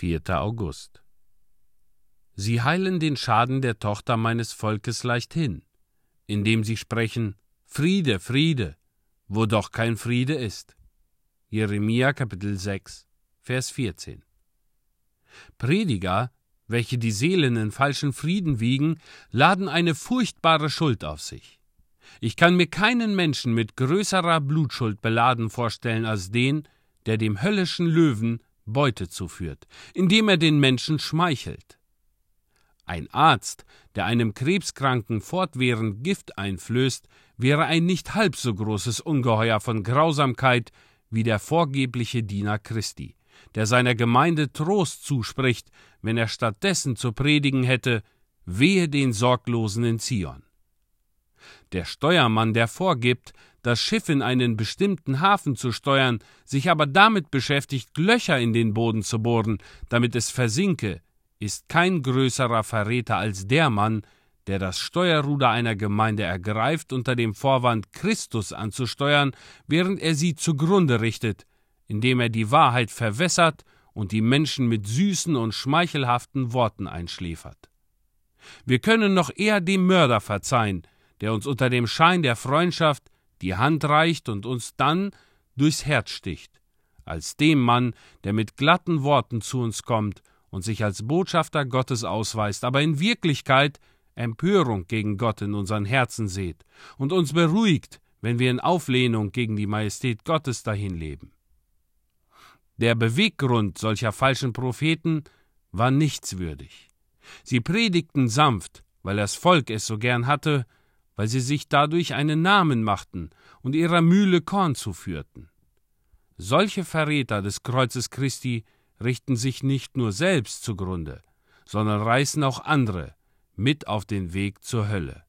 4. August. Sie heilen den Schaden der Tochter meines Volkes leichthin, indem sie sprechen Friede, Friede, wo doch kein Friede ist. Jeremia Kapitel 6, Vers 14. Prediger, welche die Seelen in falschen Frieden wiegen, laden eine furchtbare Schuld auf sich. Ich kann mir keinen Menschen mit größerer Blutschuld beladen vorstellen als den, der dem höllischen Löwen Beute zuführt, indem er den Menschen schmeichelt. Ein Arzt, der einem Krebskranken fortwährend Gift einflößt, wäre ein nicht halb so großes Ungeheuer von Grausamkeit wie der vorgebliche Diener Christi, der seiner Gemeinde Trost zuspricht, wenn er stattdessen zu predigen hätte, wehe den Sorglosen in Zion. Der Steuermann, der vorgibt, das Schiff in einen bestimmten Hafen zu steuern, sich aber damit beschäftigt, Löcher in den Boden zu bohren, damit es versinke, ist kein größerer Verräter als der Mann, der das Steuerruder einer Gemeinde ergreift unter dem Vorwand, Christus anzusteuern, während er sie zugrunde richtet, indem er die Wahrheit verwässert und die Menschen mit süßen und schmeichelhaften Worten einschläfert. Wir können noch eher dem Mörder verzeihen, der uns unter dem Schein der Freundschaft die Hand reicht und uns dann durchs Herz sticht, als dem Mann, der mit glatten Worten zu uns kommt und sich als Botschafter Gottes ausweist, aber in Wirklichkeit Empörung gegen Gott in unseren Herzen seht und uns beruhigt, wenn wir in Auflehnung gegen die Majestät Gottes dahin leben. Der Beweggrund solcher falschen Propheten war nichtswürdig. Sie predigten sanft, weil das Volk es so gern hatte, weil sie sich dadurch einen Namen machten und ihrer Mühle Korn zuführten. Solche Verräter des Kreuzes Christi richten sich nicht nur selbst zugrunde, sondern reißen auch andere mit auf den Weg zur Hölle.